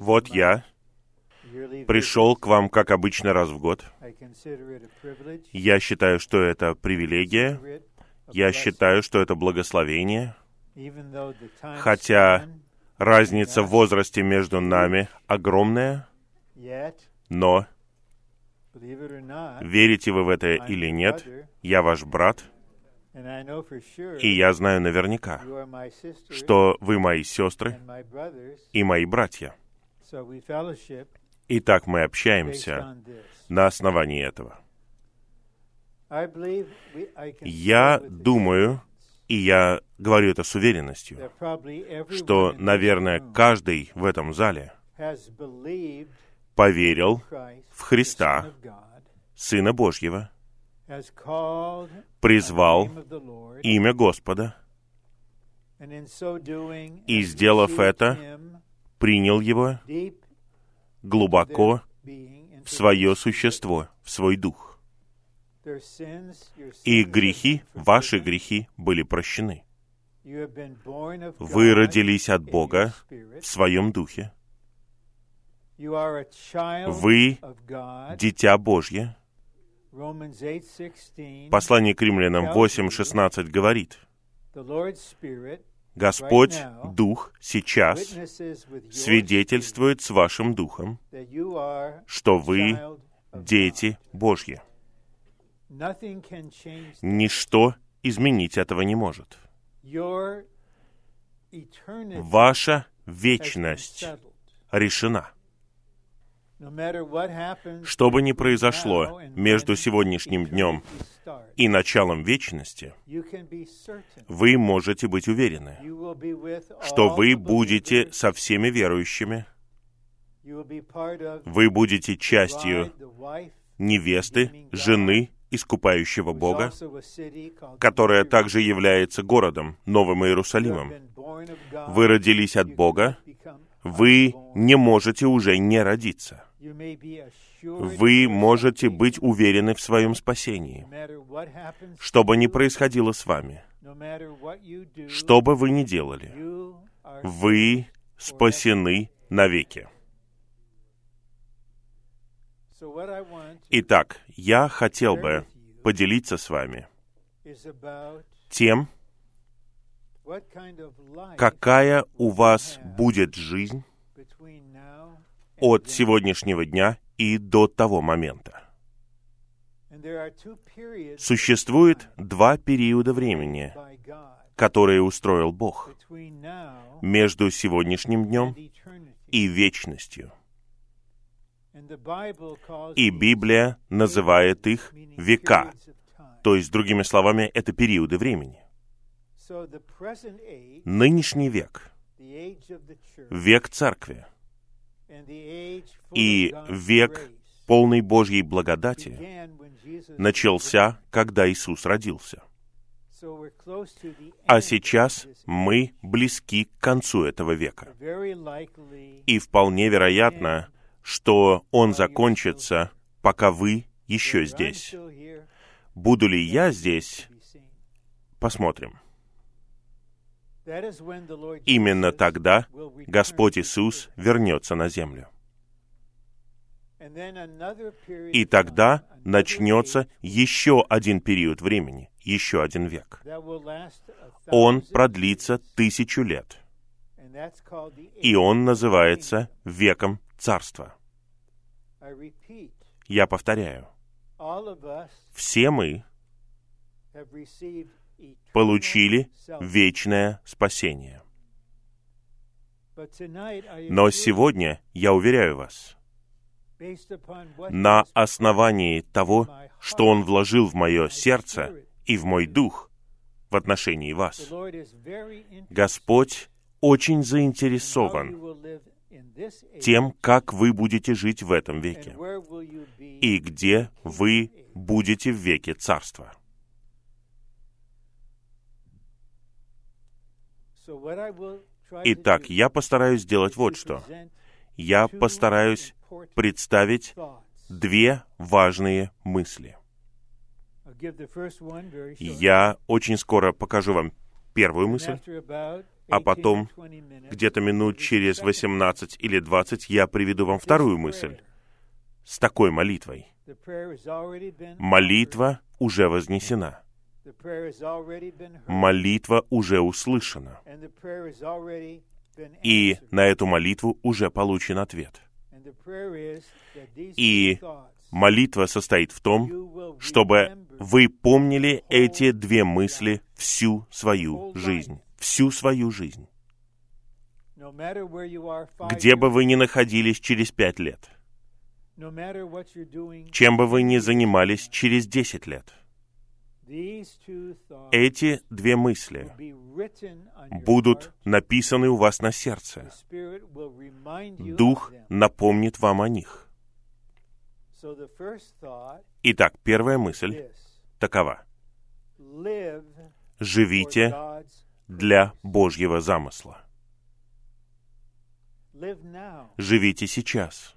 Вот я пришел к вам, как обычно, раз в год. Я считаю, что это привилегия. Я считаю, что это благословение. Хотя разница в возрасте между нами огромная, но верите вы в это или нет, я ваш брат, и я знаю наверняка, что вы мои сестры и мои братья. Итак, мы общаемся на основании этого. Я думаю, и я говорю это с уверенностью, что, наверное, каждый в этом зале поверил в Христа, Сына Божьего, призвал имя Господа, и, сделав это, принял его глубоко в свое существо, в свой дух. И грехи, ваши грехи были прощены. Вы родились от Бога в своем духе. Вы дитя Божье. Послание к римлянам 8.16 говорит, Господь, Дух, сейчас свидетельствует с вашим Духом, что вы дети Божьи. Ничто изменить этого не может. Ваша вечность решена. Что бы ни произошло между сегодняшним днем и началом вечности, вы можете быть уверены, что вы будете со всеми верующими, вы будете частью невесты, жены искупающего Бога, которая также является городом, Новым Иерусалимом. Вы родились от Бога, вы не можете уже не родиться. Вы можете быть уверены в своем спасении. Что бы ни происходило с вами, что бы вы ни делали, вы спасены навеки. Итак, я хотел бы поделиться с вами тем, какая у вас будет жизнь от сегодняшнего дня и до того момента. Существует два периода времени, которые устроил Бог между сегодняшним днем и вечностью. И Библия называет их века, то есть, другими словами, это периоды времени. Нынешний век, век Церкви и век полной Божьей благодати начался, когда Иисус родился. А сейчас мы близки к концу этого века. И вполне вероятно, что он закончится, пока вы еще здесь. Буду ли я здесь? Посмотрим. Именно тогда Господь Иисус вернется на землю. И тогда начнется еще один период времени, еще один век. Он продлится тысячу лет. И он называется веком царства. Я повторяю, все мы получили вечное спасение. Но сегодня, я уверяю вас, на основании того, что Он вложил в мое сердце и в мой дух в отношении вас, Господь очень заинтересован тем, как вы будете жить в этом веке и где вы будете в веке Царства. Итак, я постараюсь сделать вот что. Я постараюсь представить две важные мысли. Я очень скоро покажу вам первую мысль, а потом, где-то минут через 18 или 20, я приведу вам вторую мысль с такой молитвой. Молитва уже вознесена. Молитва уже услышана. И на эту молитву уже получен ответ. И молитва состоит в том, чтобы вы помнили эти две мысли всю свою жизнь. Всю свою жизнь. Где бы вы ни находились через пять лет, чем бы вы ни занимались через десять лет, эти две мысли будут написаны у вас на сердце. Дух напомнит вам о них. Итак, первая мысль такова. Живите для Божьего замысла. Живите сейчас,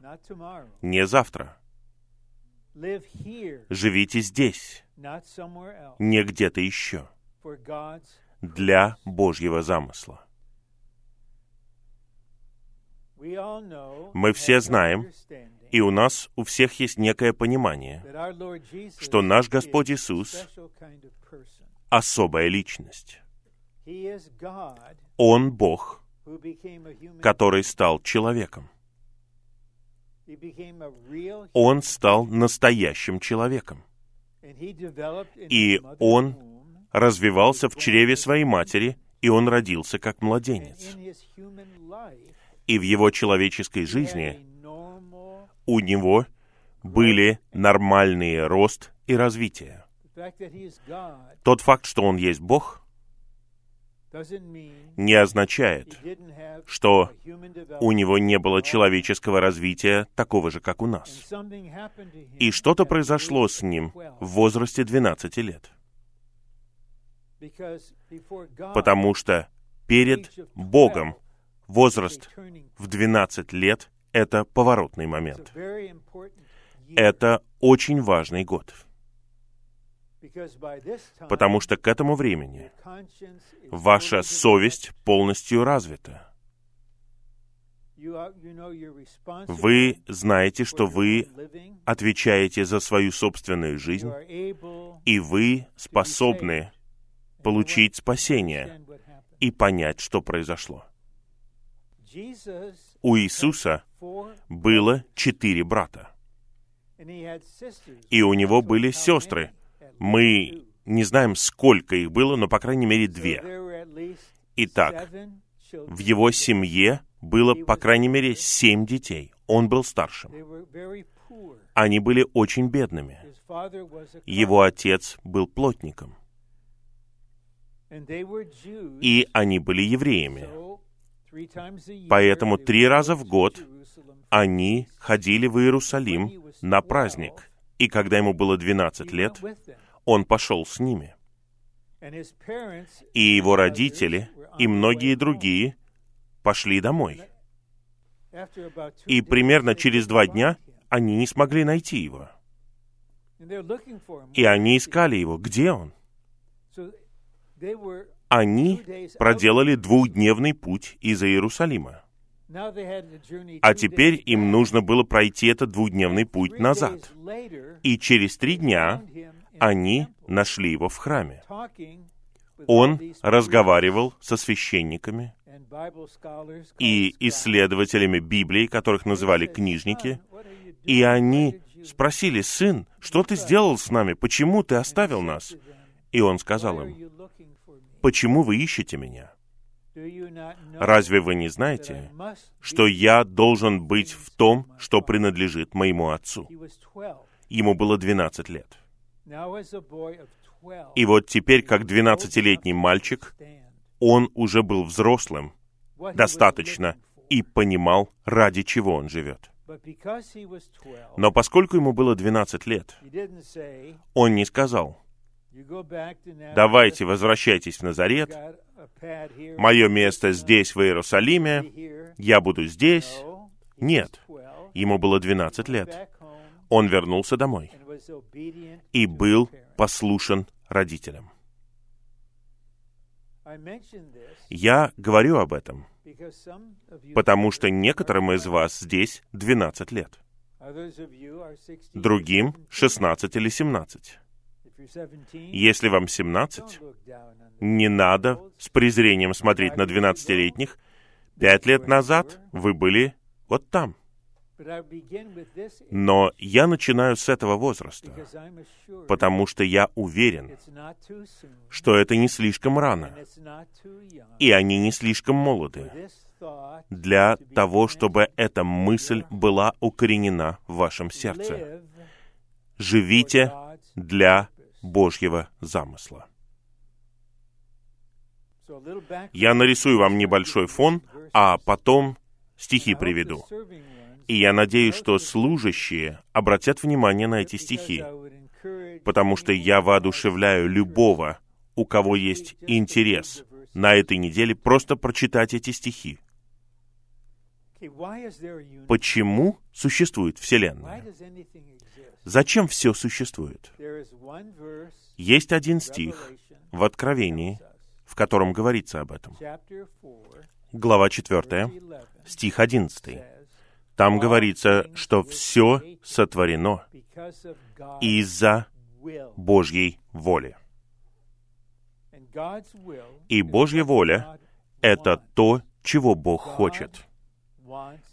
не завтра. Живите здесь, не где-то еще, для Божьего замысла. Мы все знаем, и у нас у всех есть некое понимание, что наш Господь Иисус — особая личность. Он Бог, который стал человеком. Он стал настоящим человеком. И он развивался в чреве своей матери, и он родился как младенец. И в его человеческой жизни у него были нормальные рост и развитие. Тот факт, что он есть Бог, не означает, что у него не было человеческого развития такого же, как у нас. И что-то произошло с ним в возрасте 12 лет. Потому что перед Богом возраст в 12 лет — это поворотный момент. Это очень важный год потому что к этому времени ваша совесть полностью развита. Вы знаете, что вы отвечаете за свою собственную жизнь, и вы способны получить спасение и понять, что произошло. У Иисуса было четыре брата, и у него были сестры, мы не знаем, сколько их было, но, по крайней мере, две. Итак, в его семье было, по крайней мере, семь детей. Он был старшим. Они были очень бедными. Его отец был плотником. И они были евреями. Поэтому три раза в год они ходили в Иерусалим на праздник. И когда ему было 12 лет, он пошел с ними. И его родители, и многие другие пошли домой. И примерно через два дня они не смогли найти его. И они искали его. Где он? Они проделали двухдневный путь из Иерусалима. А теперь им нужно было пройти этот двухдневный путь назад. И через три дня они нашли его в храме. Он разговаривал со священниками и исследователями Библии, которых называли книжники, и они спросили, «Сын, что ты сделал с нами? Почему ты оставил нас?» И он сказал им, «Почему вы ищете меня? Разве вы не знаете, что я должен быть в том, что принадлежит моему отцу?» Ему было 12 лет. И вот теперь, как двенадцатилетний мальчик, он уже был взрослым, достаточно, и понимал, ради чего он живет. Но поскольку ему было 12 лет, он не сказал, «Давайте возвращайтесь в Назарет, мое место здесь, в Иерусалиме, я буду здесь». Нет, ему было 12 лет. Он вернулся домой и был послушен родителям. Я говорю об этом, потому что некоторым из вас здесь 12 лет, другим 16 или 17. Если вам 17, не надо с презрением смотреть на 12-летних. Пять лет назад вы были вот там. Но я начинаю с этого возраста, потому что я уверен, что это не слишком рано, и они не слишком молоды для того, чтобы эта мысль была укоренена в вашем сердце. Живите для Божьего замысла. Я нарисую вам небольшой фон, а потом стихи приведу. И я надеюсь, что служащие обратят внимание на эти стихи, потому что я воодушевляю любого, у кого есть интерес на этой неделе, просто прочитать эти стихи. Почему существует Вселенная? Зачем все существует? Есть один стих в Откровении, в котором говорится об этом. Глава 4, стих 11. Там говорится, что все сотворено из-за Божьей воли. И Божья воля — это то, чего Бог хочет.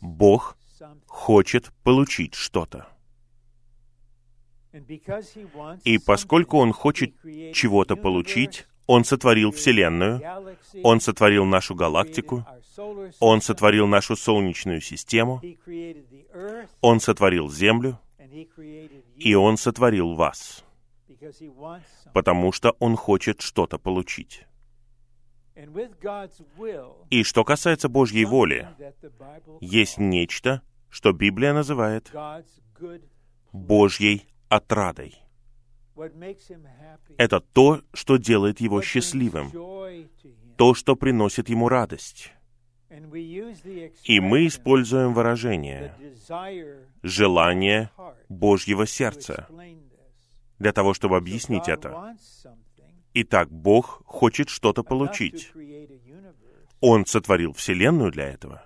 Бог хочет получить что-то. И поскольку Он хочет чего-то получить, Он сотворил Вселенную, Он сотворил нашу галактику, Он сотворил нашу Солнечную систему, Он сотворил Землю, и Он сотворил вас, потому что Он хочет что-то получить. И что касается Божьей воли, есть нечто, что Библия называет Божьей отрадой. Это то, что делает его счастливым, то, что приносит ему радость. И мы используем выражение «желание Божьего сердца» для того, чтобы объяснить это. Итак, Бог хочет что-то получить. Он сотворил Вселенную для этого.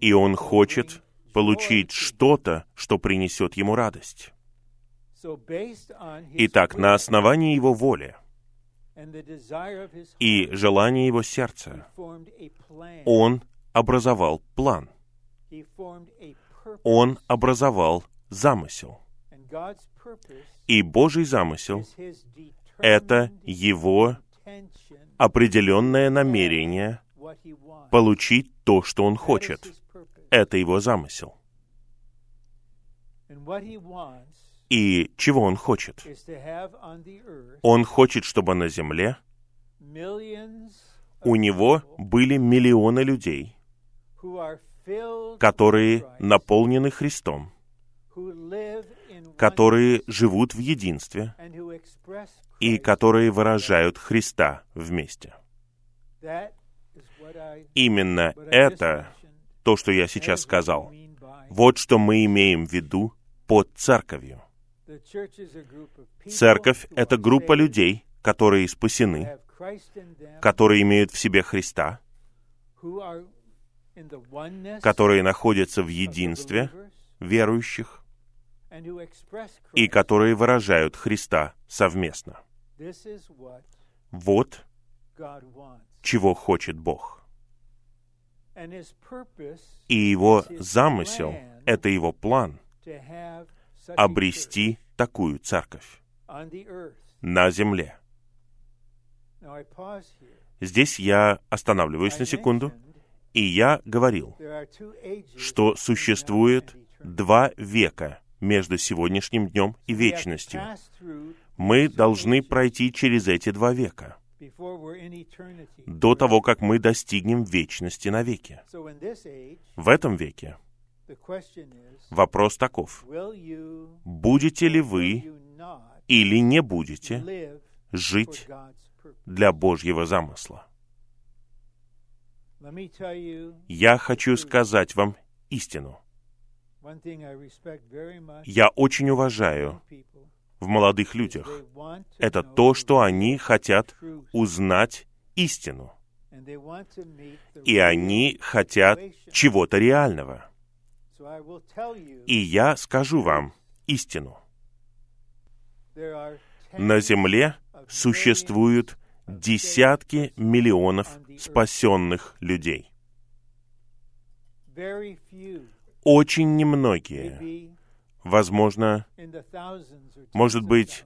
И Он хочет получить что-то, что принесет Ему радость. Итак, на основании Его воли и желания Его сердца Он образовал план. Он образовал замысел. И Божий замысел — это Его определенное намерение получить то, что Он хочет. Это Его замысел. И чего он хочет? Он хочет, чтобы на земле у него были миллионы людей, которые наполнены Христом, которые живут в единстве и которые выражают Христа вместе. Именно это то, что я сейчас сказал. Вот что мы имеем в виду под церковью. Церковь — это группа людей, которые спасены, которые имеют в себе Христа, которые находятся в единстве верующих и которые выражают Христа совместно. Вот чего хочет Бог. И его замысел — это его план — обрести такую церковь на земле. Здесь я останавливаюсь на секунду, и я говорил, что существует два века между сегодняшним днем и вечностью. Мы должны пройти через эти два века до того, как мы достигнем вечности навеки. В этом веке Вопрос таков. Будете ли вы или не будете жить для Божьего замысла? Я хочу сказать вам истину. Я очень уважаю в молодых людях. Это то, что они хотят узнать истину. И они хотят чего-то реального. И я скажу вам истину. На земле существуют десятки миллионов спасенных людей. Очень немногие, возможно, может быть,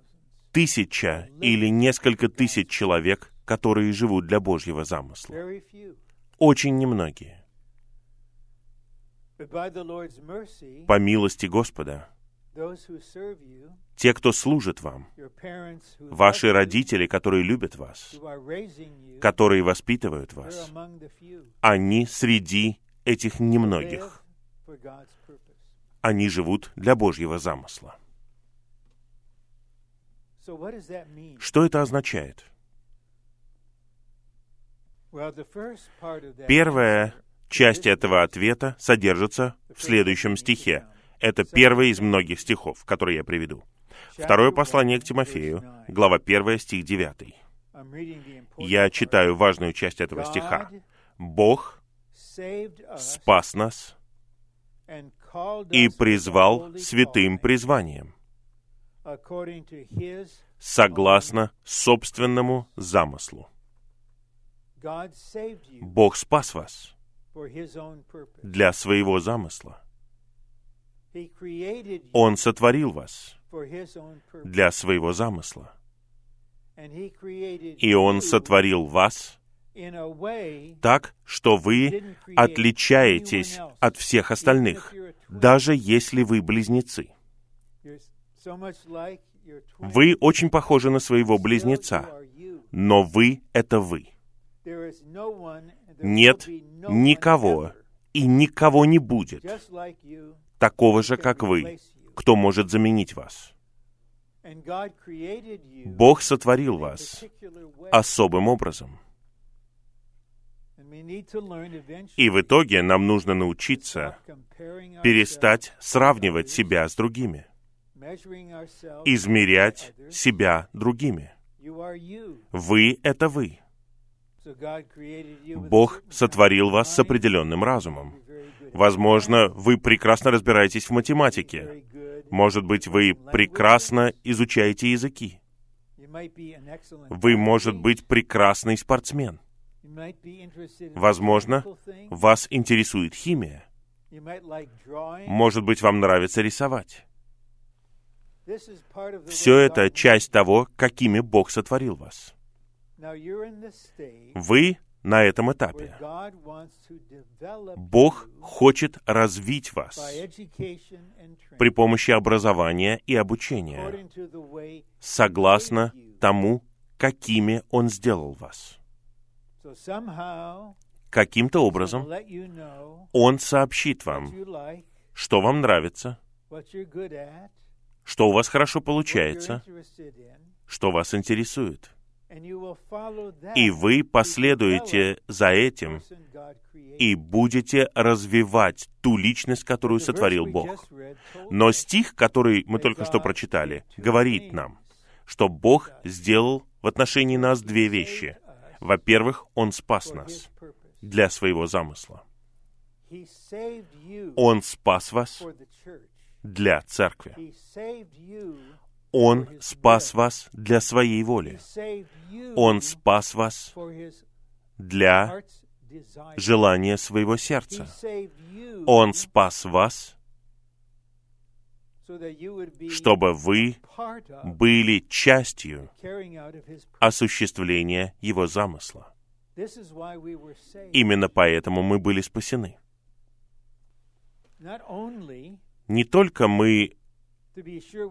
тысяча или несколько тысяч человек, которые живут для Божьего замысла. Очень немногие. По милости Господа, те, кто служит вам, ваши родители, которые любят вас, которые воспитывают вас, они среди этих немногих. Они живут для Божьего замысла. Что это означает? Первая часть этого ответа содержится в следующем стихе. Это первый из многих стихов, которые я приведу. Второе послание к Тимофею, глава 1, стих 9. Я читаю важную часть этого стиха. «Бог спас нас и призвал святым призванием, согласно собственному замыслу. Бог спас вас для своего замысла. Он сотворил вас для своего замысла. И Он сотворил вас так, что вы отличаетесь от всех остальных, даже если вы близнецы. Вы очень похожи на своего близнеца, но вы — это вы. Нет никого и никого не будет такого же, как вы, кто может заменить вас. Бог сотворил вас особым образом. И в итоге нам нужно научиться перестать сравнивать себя с другими, измерять себя другими. Вы — это вы. Бог сотворил вас с определенным разумом. Возможно, вы прекрасно разбираетесь в математике. Может быть, вы прекрасно изучаете языки. Вы, может быть, прекрасный спортсмен. Возможно, вас интересует химия. Может быть, вам нравится рисовать. Все это часть того, какими Бог сотворил вас. Вы на этом этапе. Бог хочет развить вас при помощи образования и обучения, согласно тому, какими Он сделал вас. Каким-то образом Он сообщит вам, что вам нравится, что у вас хорошо получается, что вас интересует. И вы последуете за этим и будете развивать ту личность, которую сотворил Бог. Но стих, который мы только что прочитали, говорит нам, что Бог сделал в отношении нас две вещи. Во-первых, Он спас нас для своего замысла. Он спас вас для церкви. Он спас вас для своей воли. Он спас вас для желания своего сердца. Он спас вас, чтобы вы были частью осуществления Его замысла. Именно поэтому мы были спасены. Не только мы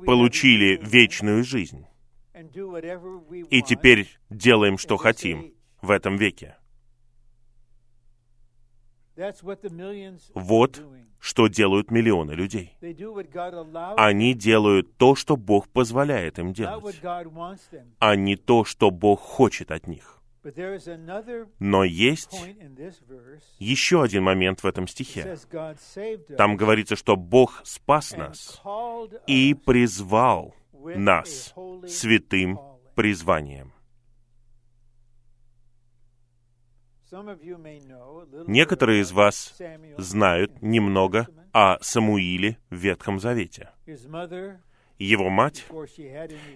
получили вечную жизнь. И теперь делаем, что хотим в этом веке. Вот что делают миллионы людей. Они делают то, что Бог позволяет им делать, а не то, что Бог хочет от них. Но есть еще один момент в этом стихе. Там говорится, что Бог спас нас и призвал нас святым призванием. Некоторые из вас знают немного о Самуиле в Ветхом Завете. Его мать,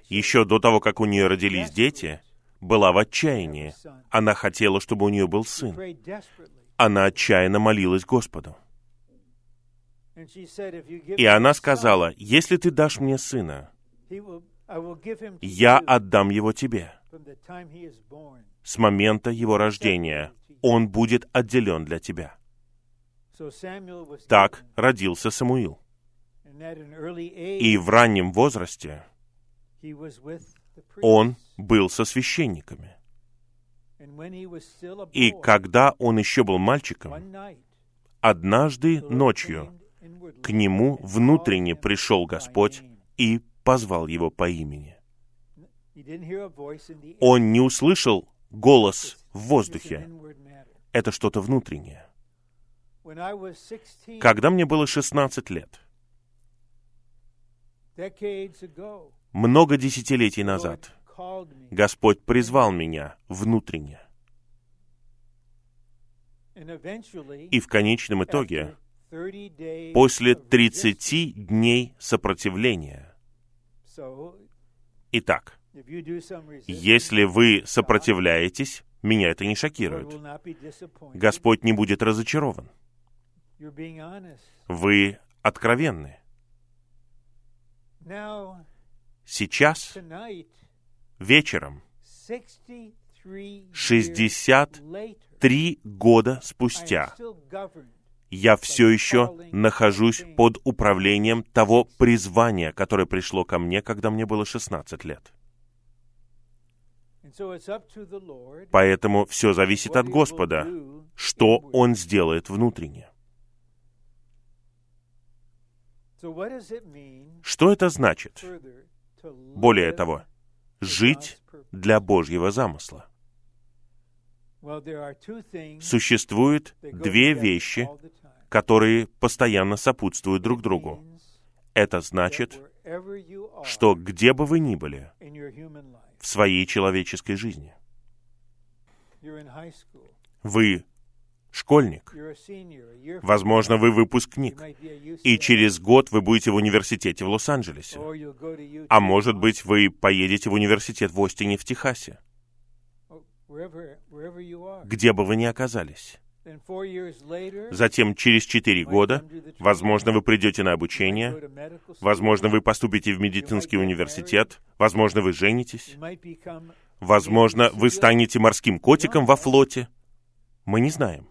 еще до того, как у нее родились дети, была в отчаянии. Она хотела, чтобы у нее был сын. Она отчаянно молилась Господу. И она сказала, если ты дашь мне сына, я отдам его тебе. С момента его рождения он будет отделен для тебя. Так родился Самуил. И в раннем возрасте он был со священниками. И когда он еще был мальчиком, однажды ночью к нему внутренне пришел Господь и позвал его по имени. Он не услышал голос в воздухе. Это что-то внутреннее. Когда мне было 16 лет, много десятилетий назад, Господь призвал меня внутренне. И в конечном итоге, после 30 дней сопротивления, Итак, если вы сопротивляетесь, меня это не шокирует. Господь не будет разочарован. Вы откровенны. Сейчас, вечером, 63 года спустя, я все еще нахожусь под управлением того призвания, которое пришло ко мне, когда мне было 16 лет. Поэтому все зависит от Господа, что Он сделает внутренне. Что это значит? Более того, жить для Божьего замысла. Существует две вещи, которые постоянно сопутствуют друг другу. Это значит, что где бы вы ни были в своей человеческой жизни, вы школьник, возможно, вы выпускник, и через год вы будете в университете в Лос-Анджелесе, а может быть, вы поедете в университет в Остине в Техасе, где бы вы ни оказались. Затем, через четыре года, возможно, вы придете на обучение, возможно, вы поступите в медицинский университет, возможно, вы женитесь, возможно, вы станете морским котиком во флоте. Мы не знаем.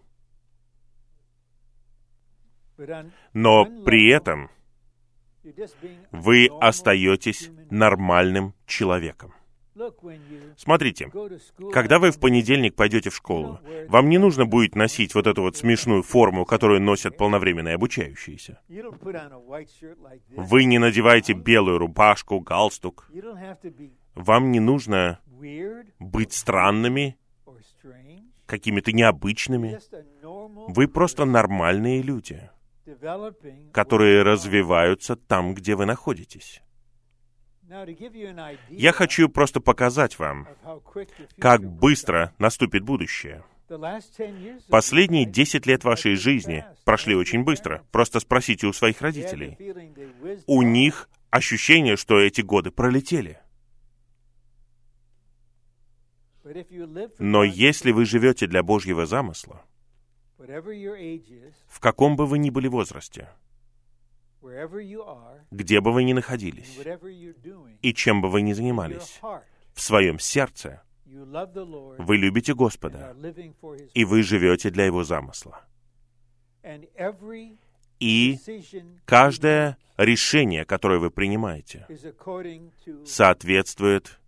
Но при этом вы остаетесь нормальным человеком. Смотрите, когда вы в понедельник пойдете в школу, вам не нужно будет носить вот эту вот смешную форму, которую носят полновременные обучающиеся. Вы не надеваете белую рубашку, галстук. Вам не нужно быть странными, какими-то необычными. Вы просто нормальные люди, которые развиваются там, где вы находитесь. Я хочу просто показать вам, как быстро наступит будущее. Последние десять лет вашей жизни прошли очень быстро. Просто спросите у своих родителей. У них ощущение, что эти годы пролетели. Но если вы живете для Божьего замысла, в каком бы вы ни были возрасте, где бы вы ни находились и чем бы вы ни занимались, в своем сердце вы любите Господа, и вы живете для Его замысла. И каждое решение, которое вы принимаете, соответствует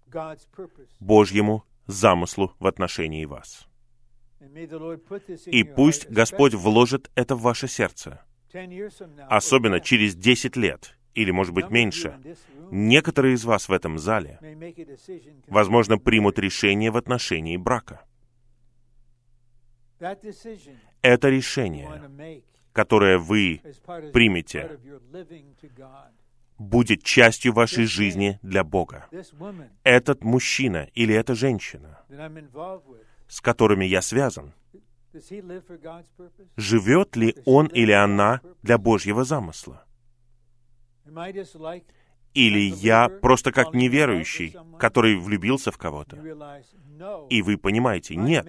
Божьему замыслу в отношении вас. И пусть Господь вложит это в ваше сердце, особенно через 10 лет, или, может быть, меньше, некоторые из вас в этом зале, возможно, примут решение в отношении брака. Это решение, которое вы примете, будет частью вашей жизни для Бога. Этот мужчина или эта женщина, с которыми я связан, живет ли он или она для Божьего замысла? Или я просто как неверующий, который влюбился в кого-то? И вы понимаете, нет,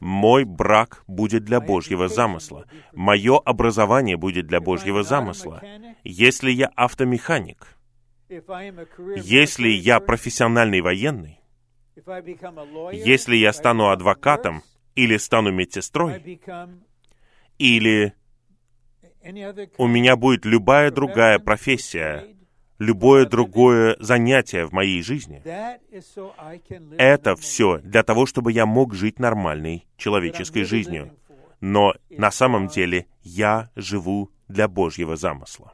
мой брак будет для Божьего замысла. Мое образование будет для Божьего замысла. Если я автомеханик, если я профессиональный военный, если я стану адвокатом или стану медсестрой, или у меня будет любая другая профессия, любое другое занятие в моей жизни. Это все для того, чтобы я мог жить нормальной человеческой жизнью. Но на самом деле я живу для Божьего замысла.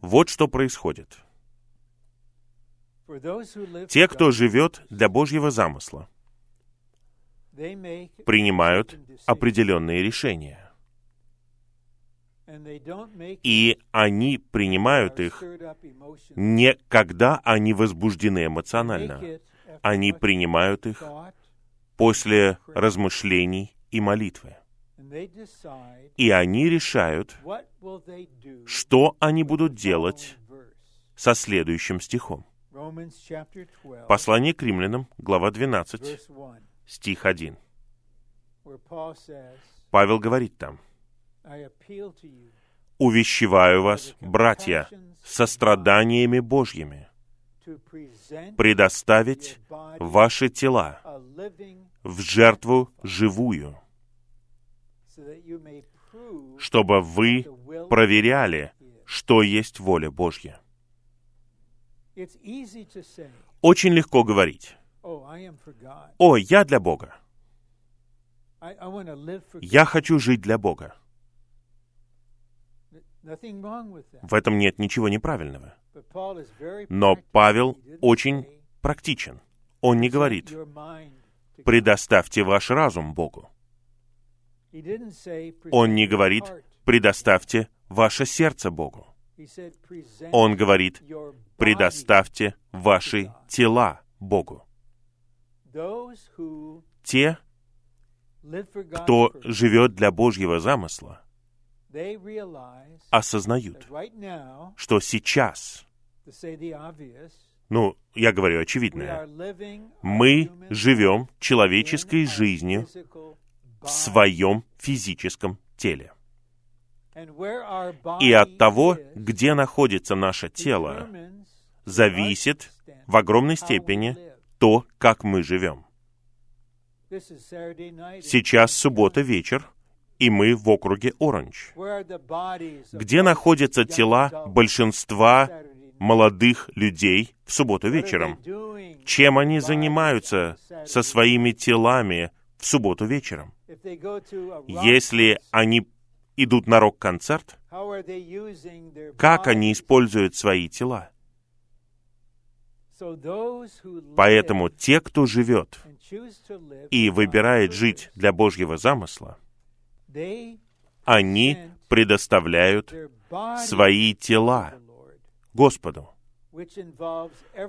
Вот что происходит. Те, кто живет для Божьего замысла, принимают определенные решения. И они принимают их не когда они возбуждены эмоционально. Они принимают их после размышлений и молитвы. И они решают, что они будут делать со следующим стихом. Послание к римлянам, глава 12, стих 1. Павел говорит там, «Увещеваю вас, братья, состраданиями Божьими, предоставить ваши тела в жертву живую, чтобы вы проверяли, что есть воля Божья. Очень легко говорить, «О, я для Бога. Я хочу жить для Бога». В этом нет ничего неправильного. Но Павел очень практичен. Он не говорит, предоставьте ваш разум Богу. Он не говорит, предоставьте ваше сердце Богу. Он говорит, предоставьте ваши тела Богу. Те, кто живет для Божьего замысла, осознают, что сейчас, ну, я говорю очевидное, мы живем человеческой жизнью в своем физическом теле. И от того, где находится наше тело, зависит в огромной степени то, как мы живем. Сейчас суббота вечер, и мы в округе Оранж, где находятся тела большинства молодых людей в субботу вечером. Чем они занимаются со своими телами в субботу вечером? Если они идут на рок-концерт, как они используют свои тела? Поэтому те, кто живет и выбирает жить для Божьего замысла, они предоставляют свои тела Господу.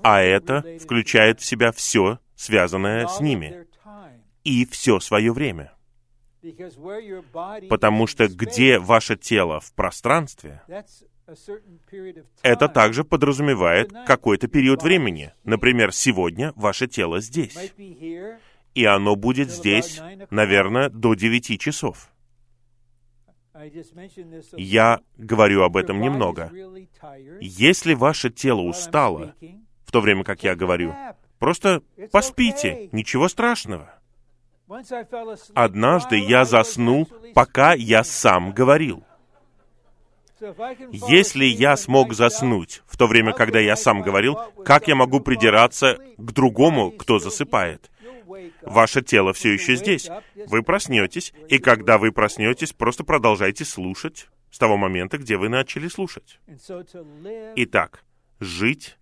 А это включает в себя все, связанное с ними, и все свое время. Потому что где ваше тело в пространстве, это также подразумевает какой-то период времени. Например, сегодня ваше тело здесь. И оно будет здесь, наверное, до 9 часов. Я говорю об этом немного. Если ваше тело устало, в то время как я говорю, просто поспите, ничего страшного. Однажды я заснул, пока я сам говорил. Если я смог заснуть в то время, когда я сам говорил, как я могу придираться к другому, кто засыпает? Ваше тело все еще здесь. Вы проснетесь, и когда вы проснетесь, просто продолжайте слушать с того момента, где вы начали слушать. Итак, жить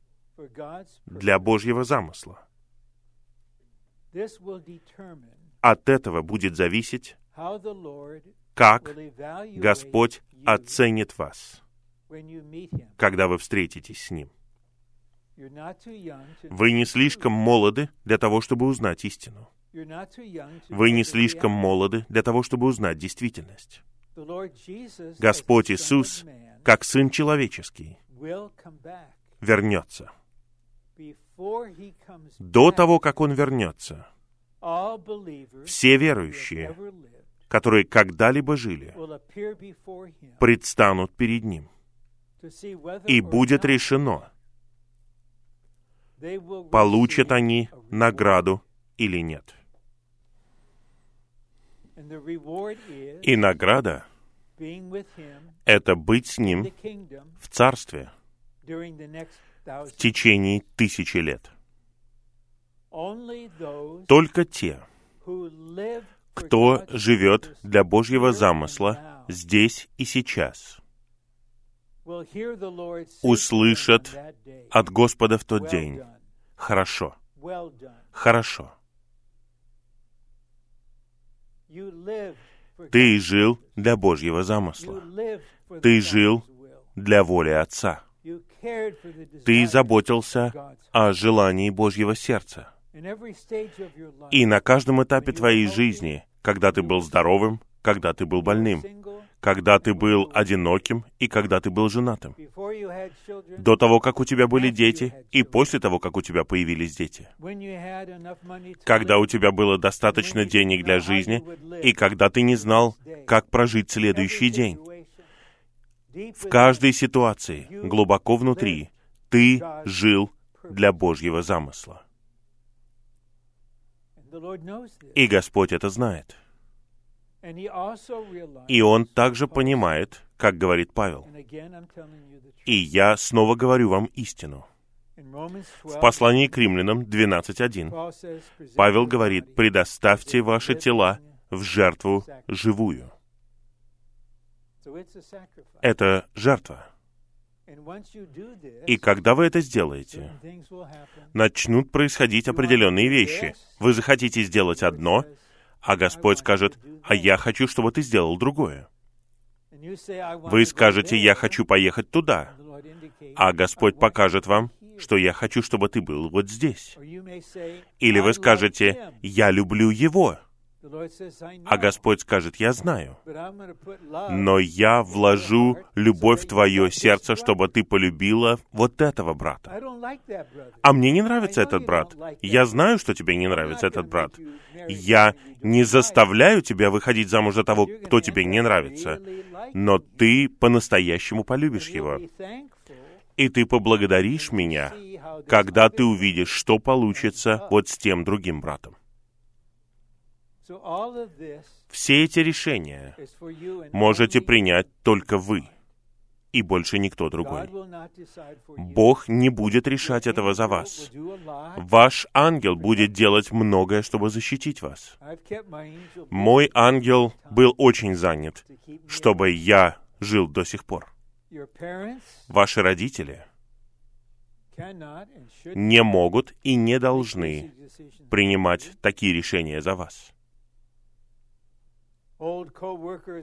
для Божьего замысла. От этого будет зависеть, как Господь оценит вас, когда вы встретитесь с Ним. Вы не слишком молоды для того, чтобы узнать истину. Вы не слишком молоды для того, чтобы узнать действительность. Господь Иисус, как Сын Человеческий, вернется. До того, как Он вернется, все верующие, которые когда-либо жили, предстанут перед Ним. И будет решено, получат они награду или нет. И награда — это быть с Ним в Царстве в течение тысячи лет. Только те, кто живет для Божьего замысла здесь и сейчас, услышат от Господа в тот день. Хорошо. Хорошо. Ты жил для Божьего замысла. Ты жил для воли Отца. Ты заботился о желании Божьего сердца. И на каждом этапе твоей жизни, когда ты был здоровым, когда ты был больным, когда ты был одиноким и когда ты был женатым, до того, как у тебя были дети, и после того, как у тебя появились дети, когда у тебя было достаточно денег для жизни, и когда ты не знал, как прожить следующий день. В каждой ситуации, глубоко внутри, ты жил для Божьего замысла. И Господь это знает. И он также понимает, как говорит Павел. И я снова говорю вам истину. В послании к римлянам 12.1 Павел говорит, «Предоставьте ваши тела в жертву живую». Это жертва. И когда вы это сделаете, начнут происходить определенные вещи. Вы захотите сделать одно, а Господь скажет, а я хочу, чтобы ты сделал другое. Вы скажете, я хочу поехать туда, а Господь покажет вам, что я хочу, чтобы ты был вот здесь. Или вы скажете, я люблю его, а Господь скажет, я знаю, но я вложу любовь в твое сердце, чтобы ты полюбила вот этого брата. А мне не нравится этот брат. Я знаю, что тебе не нравится этот брат. Я не заставляю тебя выходить замуж за того, кто тебе не нравится, но ты по-настоящему полюбишь его. И ты поблагодаришь меня, когда ты увидишь, что получится вот с тем другим братом. Все эти решения можете принять только вы и больше никто другой. Бог не будет решать этого за вас. Ваш ангел будет делать многое, чтобы защитить вас. Мой ангел был очень занят, чтобы я жил до сих пор. Ваши родители не могут и не должны принимать такие решения за вас.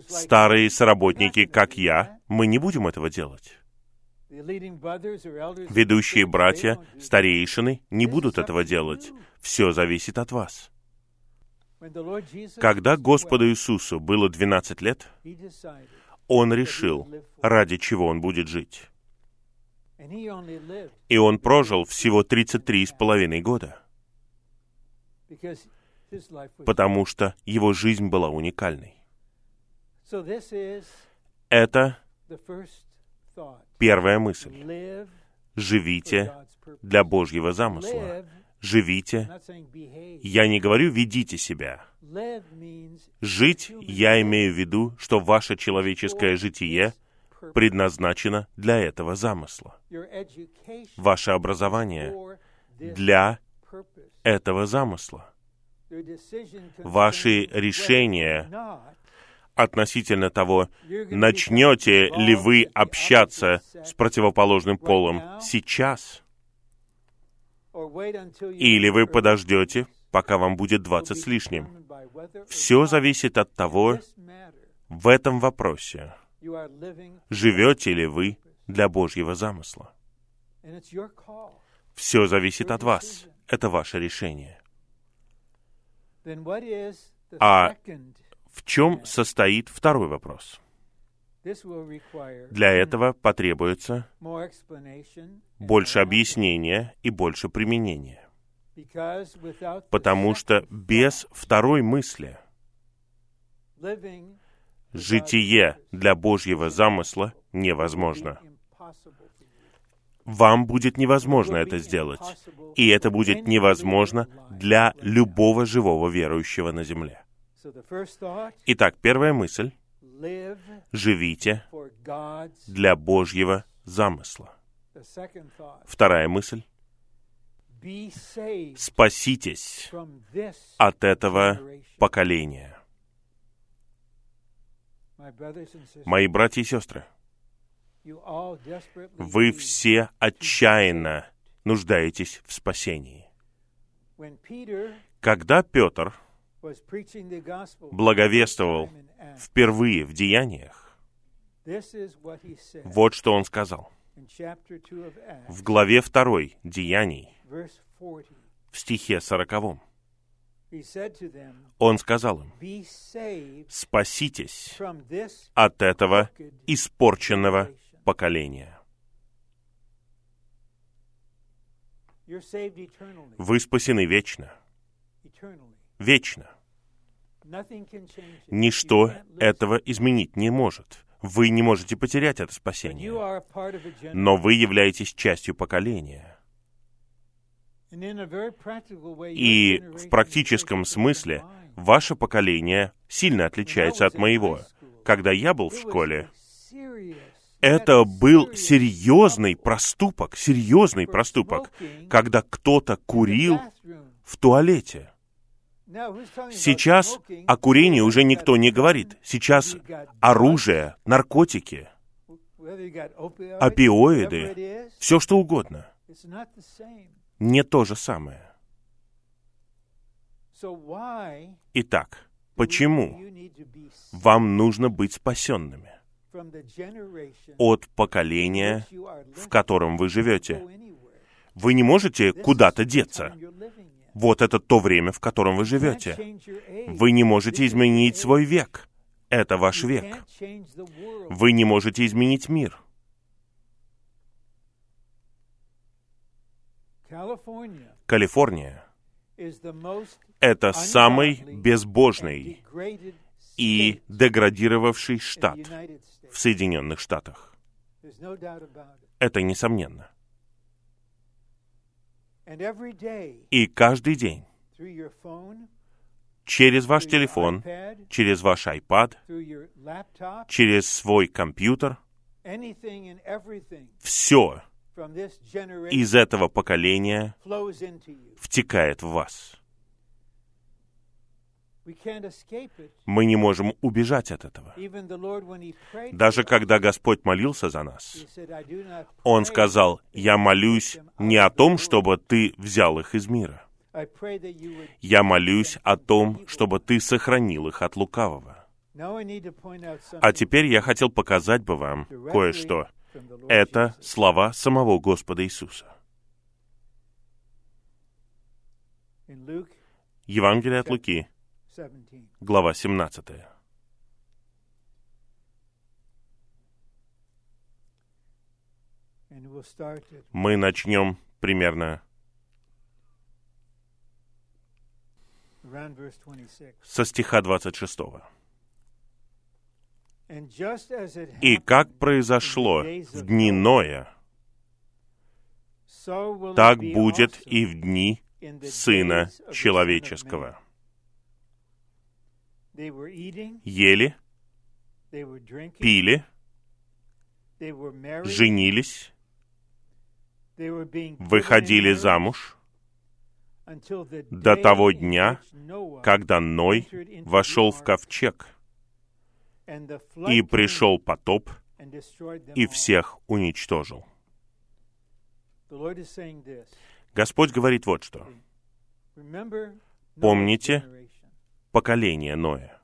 Старые соработники, как я, мы не будем этого делать. Ведущие братья, старейшины не будут этого делать. Все зависит от вас. Когда Господу Иисусу было 12 лет, Он решил, ради чего Он будет жить. И Он прожил всего 33 с половиной года потому что его жизнь была уникальной. Это первая мысль. Живите для Божьего замысла. Живите. Я не говорю «ведите себя». Жить, я имею в виду, что ваше человеческое житие предназначено для этого замысла. Ваше образование для этого замысла ваши решения относительно того, начнете ли вы общаться с противоположным полом сейчас, или вы подождете, пока вам будет двадцать с лишним. Все зависит от того, в этом вопросе, живете ли вы для Божьего замысла. Все зависит от вас. Это ваше решение. А в чем состоит второй вопрос? Для этого потребуется больше объяснения и больше применения. Потому что без второй мысли житие для Божьего замысла невозможно. Вам будет невозможно это сделать. И это будет невозможно для любого живого верующего на земле. Итак, первая мысль. Живите для Божьего замысла. Вторая мысль. Спаситесь от этого поколения. Мои братья и сестры, вы все отчаянно нуждаетесь в спасении. Когда Петр благовествовал впервые в деяниях, вот что он сказал. В главе 2 Деяний, в стихе сороковом, он сказал им, «Спаситесь от этого испорченного поколения». Вы спасены вечно. Вечно. Ничто этого изменить не может. Вы не можете потерять это спасение. Но вы являетесь частью поколения. И в практическом смысле ваше поколение сильно отличается от моего. Когда я был в школе, это был серьезный проступок, серьезный проступок, когда кто-то курил в туалете. Сейчас о курении уже никто не говорит. Сейчас оружие, наркотики, опиоиды, все что угодно. Не то же самое. Итак, почему вам нужно быть спасенными от поколения, в котором вы живете? Вы не можете куда-то деться. Вот это то время, в котором вы живете. Вы не можете изменить свой век. Это ваш век. Вы не можете изменить мир. Калифорния — это самый безбожный и деградировавший штат в Соединенных Штатах. Это несомненно. И каждый день через ваш телефон, через ваш iPad, через свой компьютер, все из этого поколения втекает в вас. Мы не можем убежать от этого. Даже когда Господь молился за нас, Он сказал, «Я молюсь не о том, чтобы Ты взял их из мира. Я молюсь о том, чтобы Ты сохранил их от лукавого». А теперь я хотел показать бы вам кое-что. Это слова самого Господа Иисуса. Евангелие от Луки, глава 17. Мы начнем примерно. Со стиха 26. И как произошло в дни Ноя, так будет и в дни Сына Человеческого ели, пили, женились, выходили замуж. до того дня, когда Ной вошел в ковчег, и пришел потоп, и всех уничтожил. Господь говорит вот что. Помните поколение Ноя.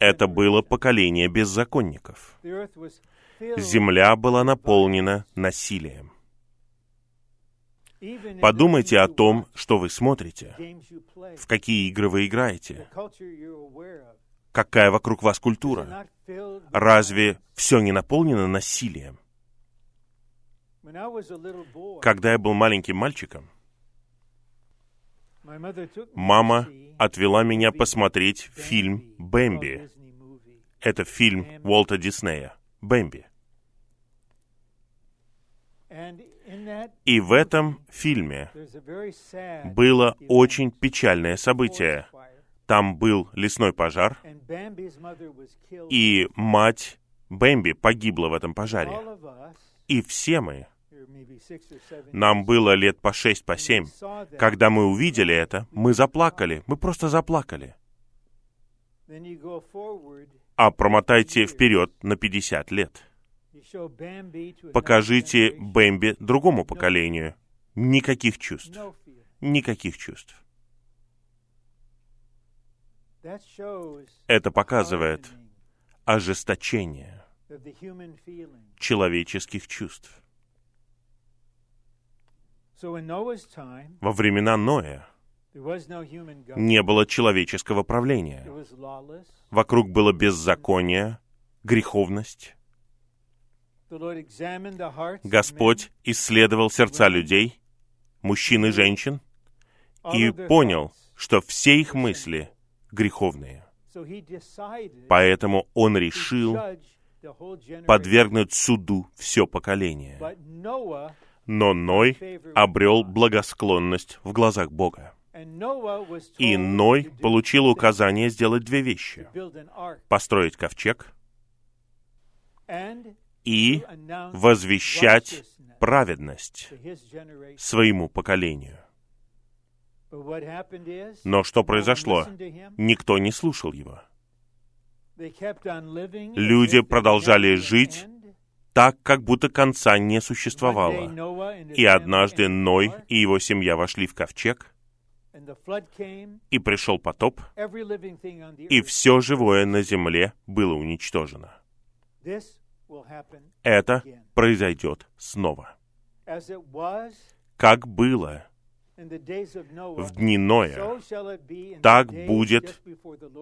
Это было поколение беззаконников. Земля была наполнена насилием. Подумайте о том, что вы смотрите, в какие игры вы играете, какая вокруг вас культура. Разве все не наполнено насилием? Когда я был маленьким мальчиком, мама отвела меня посмотреть фильм «Бэмби». Это фильм Уолта Диснея «Бэмби». И в этом фильме было очень печальное событие. Там был лесной пожар, и мать Бэмби погибла в этом пожаре. И все мы, нам было лет по шесть, по семь, когда мы увидели это, мы заплакали, мы просто заплакали. А промотайте вперед на 50 лет. Покажите Бэмби другому поколению. Никаких чувств. Никаких чувств. Это показывает ожесточение человеческих чувств. Во времена Ноя не было человеческого правления. Вокруг было беззаконие, греховность. Господь исследовал сердца людей, мужчин и женщин, и понял, что все их мысли греховные. Поэтому Он решил подвергнуть суду все поколение. Но Ной обрел благосклонность в глазах Бога. И Ной получил указание сделать две вещи. Построить ковчег и возвещать праведность своему поколению. Но что произошло? Никто не слушал его. Люди продолжали жить так, как будто конца не существовало. И однажды Ной и его семья вошли в ковчег, и пришел потоп, и все живое на земле было уничтожено. Это произойдет снова. Как было в дни Ноя, так будет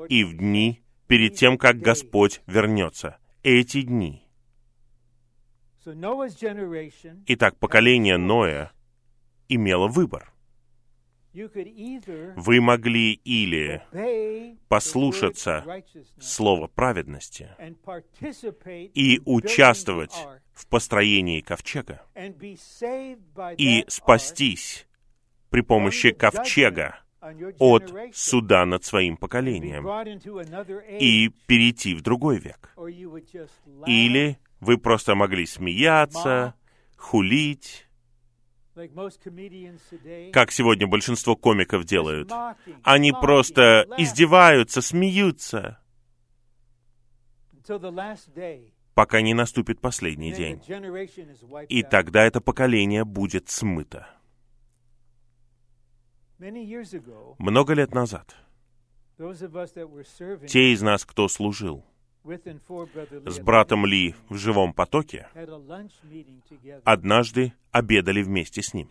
и в дни перед тем, как Господь вернется. Эти дни. Итак, поколение Ноя имело выбор. Вы могли или послушаться слова праведности и участвовать в построении ковчега и спастись при помощи ковчега от суда над своим поколением и перейти в другой век. Или вы просто могли смеяться, хулить, как сегодня большинство комиков делают. Они просто издеваются, смеются, пока не наступит последний день. И тогда это поколение будет смыто. Много лет назад те из нас, кто служил с братом Ли в живом потоке, однажды обедали вместе с ним.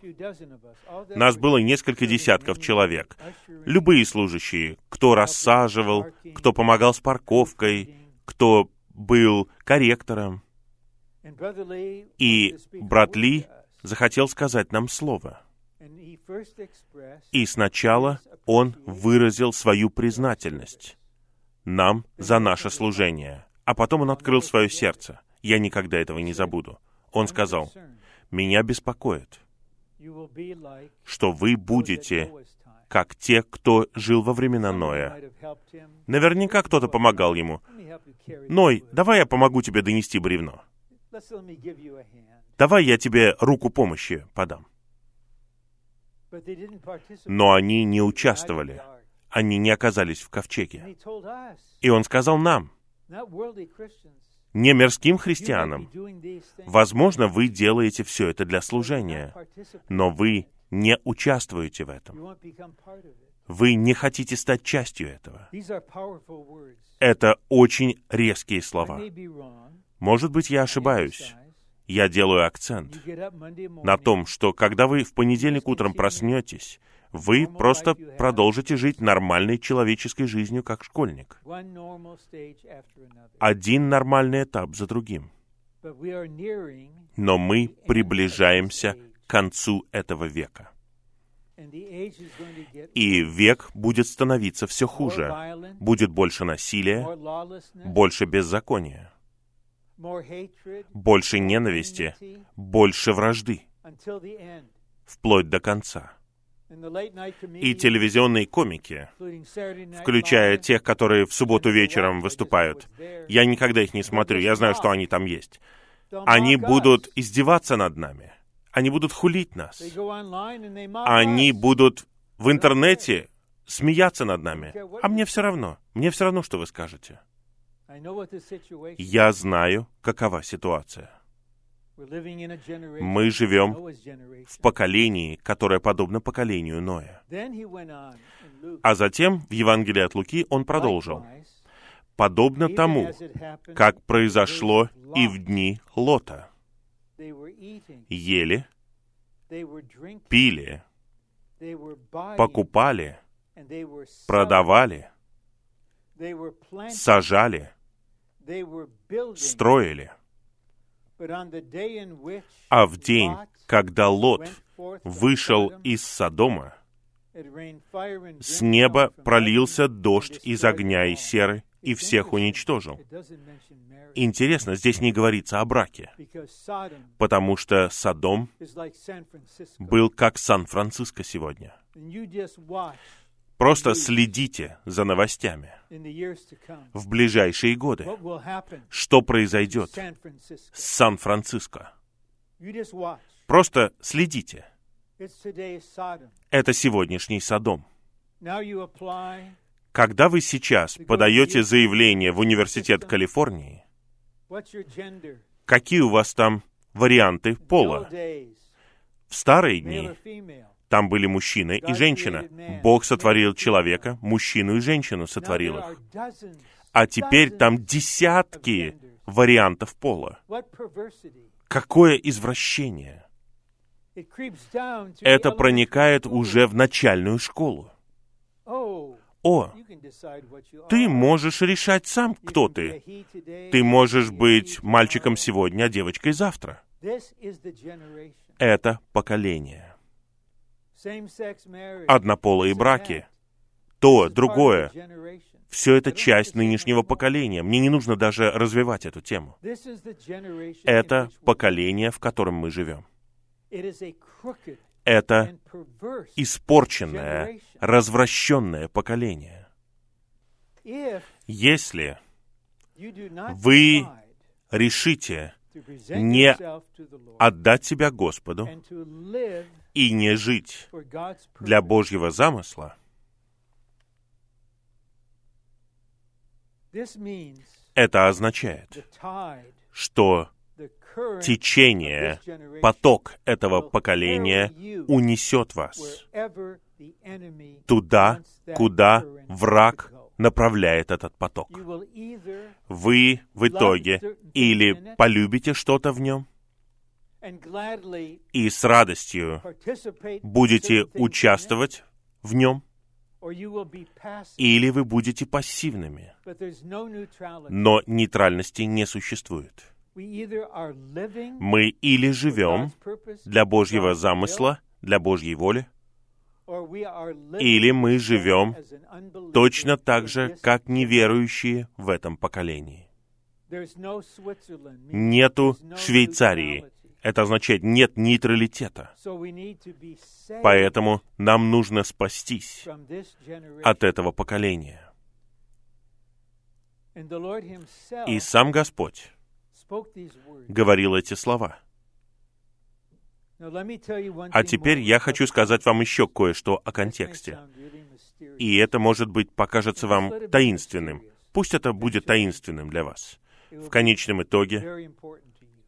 Нас было несколько десятков человек. Любые служащие, кто рассаживал, кто помогал с парковкой, кто был корректором. И брат Ли захотел сказать нам слово — и сначала он выразил свою признательность нам за наше служение, а потом он открыл свое сердце. Я никогда этого не забуду. Он сказал, «Меня беспокоит, что вы будете как те, кто жил во времена Ноя. Наверняка кто-то помогал ему. Ной, давай я помогу тебе донести бревно. Давай я тебе руку помощи подам. Но они не участвовали. Они не оказались в ковчеге. И он сказал нам, не мирским христианам, возможно, вы делаете все это для служения, но вы не участвуете в этом. Вы не хотите стать частью этого. Это очень резкие слова. Может быть, я ошибаюсь, я делаю акцент на том, что когда вы в понедельник утром проснетесь, вы просто продолжите жить нормальной человеческой жизнью, как школьник. Один нормальный этап за другим. Но мы приближаемся к концу этого века. И век будет становиться все хуже. Будет больше насилия, больше беззакония, больше ненависти, больше вражды, вплоть до конца. И телевизионные комики, включая тех, которые в субботу вечером выступают, я никогда их не смотрю, я знаю, что они там есть. Они будут издеваться над нами они будут хулить нас. Они будут в интернете смеяться над нами. А мне все равно. Мне все равно, что вы скажете. Я знаю, какова ситуация. Мы живем в поколении, которое подобно поколению Ноя. А затем в Евангелии от Луки он продолжил. Подобно тому, как произошло и в дни Лота. Ели, пили, покупали, продавали, сажали, строили. А в день, когда Лот вышел из Содома, с неба пролился дождь из огня и серы и всех уничтожил. Интересно, здесь не говорится о браке, потому что Содом был как Сан-Франциско сегодня. Просто следите за новостями. В ближайшие годы. Что произойдет? с Сан-Франциско? Просто следите. Это сегодняшний Содом. Когда вы сейчас подаете заявление в Университет Калифорнии, Какие у вас там варианты пола? В старые дни там были мужчина и женщина. Бог сотворил человека, мужчину и женщину сотворил их. А теперь там десятки вариантов пола. Какое извращение! Это проникает уже в начальную школу. О, ты можешь решать сам, кто ты. Ты можешь быть мальчиком сегодня, а девочкой завтра. Это поколение. Однополые браки. То, другое. Все это часть нынешнего поколения. Мне не нужно даже развивать эту тему. Это поколение, в котором мы живем это испорченное, развращенное поколение. Если вы решите не отдать себя Господу и не жить для Божьего замысла, это означает, что течение, поток этого поколения унесет вас туда, куда враг направляет этот поток. Вы в итоге или полюбите что-то в нем, и с радостью будете участвовать в нем, или вы будете пассивными. Но нейтральности не существует. Мы или живем для Божьего замысла, для Божьей воли, или мы живем точно так же, как неверующие в этом поколении. Нету Швейцарии. Это означает нет нейтралитета. Поэтому нам нужно спастись от этого поколения. И сам Господь говорил эти слова. А теперь я хочу сказать вам еще кое-что о контексте. И это, может быть, покажется вам таинственным. Пусть это будет таинственным для вас. В конечном итоге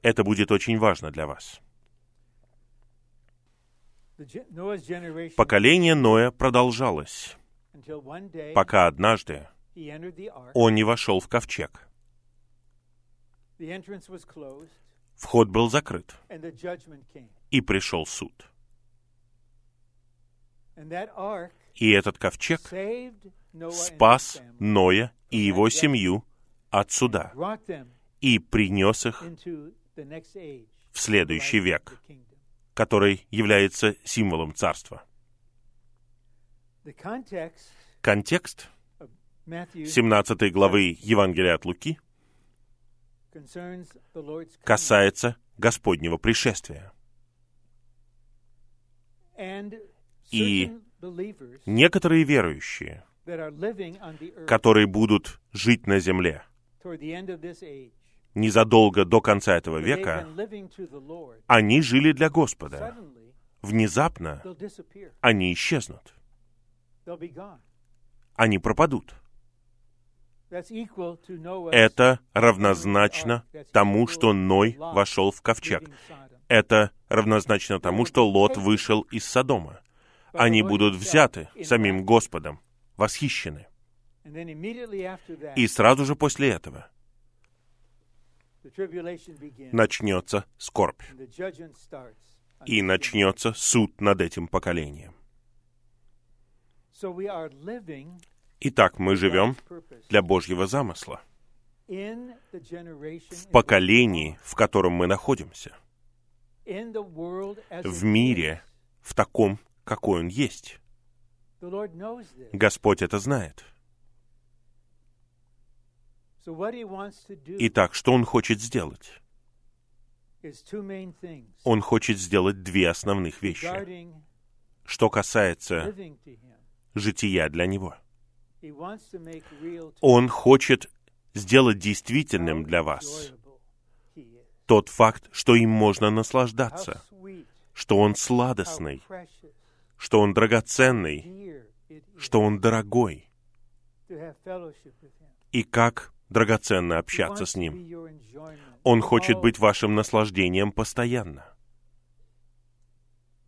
это будет очень важно для вас. Поколение Ноя продолжалось, пока однажды он не вошел в ковчег. вход был закрыт, и пришел суд. И этот ковчег спас Ноя и его семью от суда и принес их в следующий век, который является символом царства. Контекст 17 главы Евангелия от Луки касается Господнего пришествия. И некоторые верующие, которые будут жить на земле незадолго до конца этого века, они жили для Господа. Внезапно они исчезнут. Они пропадут. Это равнозначно тому, что Ной вошел в ковчег. Это равнозначно тому, что Лот вышел из Содома. Они будут взяты самим Господом, восхищены. И сразу же после этого начнется скорбь. И начнется суд над этим поколением. Итак, мы живем для Божьего замысла. В поколении, в котором мы находимся. В мире, в таком, какой он есть. Господь это знает. Итак, что Он хочет сделать? Он хочет сделать две основных вещи. Что касается жития для Него. Он хочет сделать действительным для вас тот факт, что им можно наслаждаться, что Он сладостный, что Он драгоценный, что Он дорогой, и как драгоценно общаться с Ним. Он хочет быть вашим наслаждением постоянно.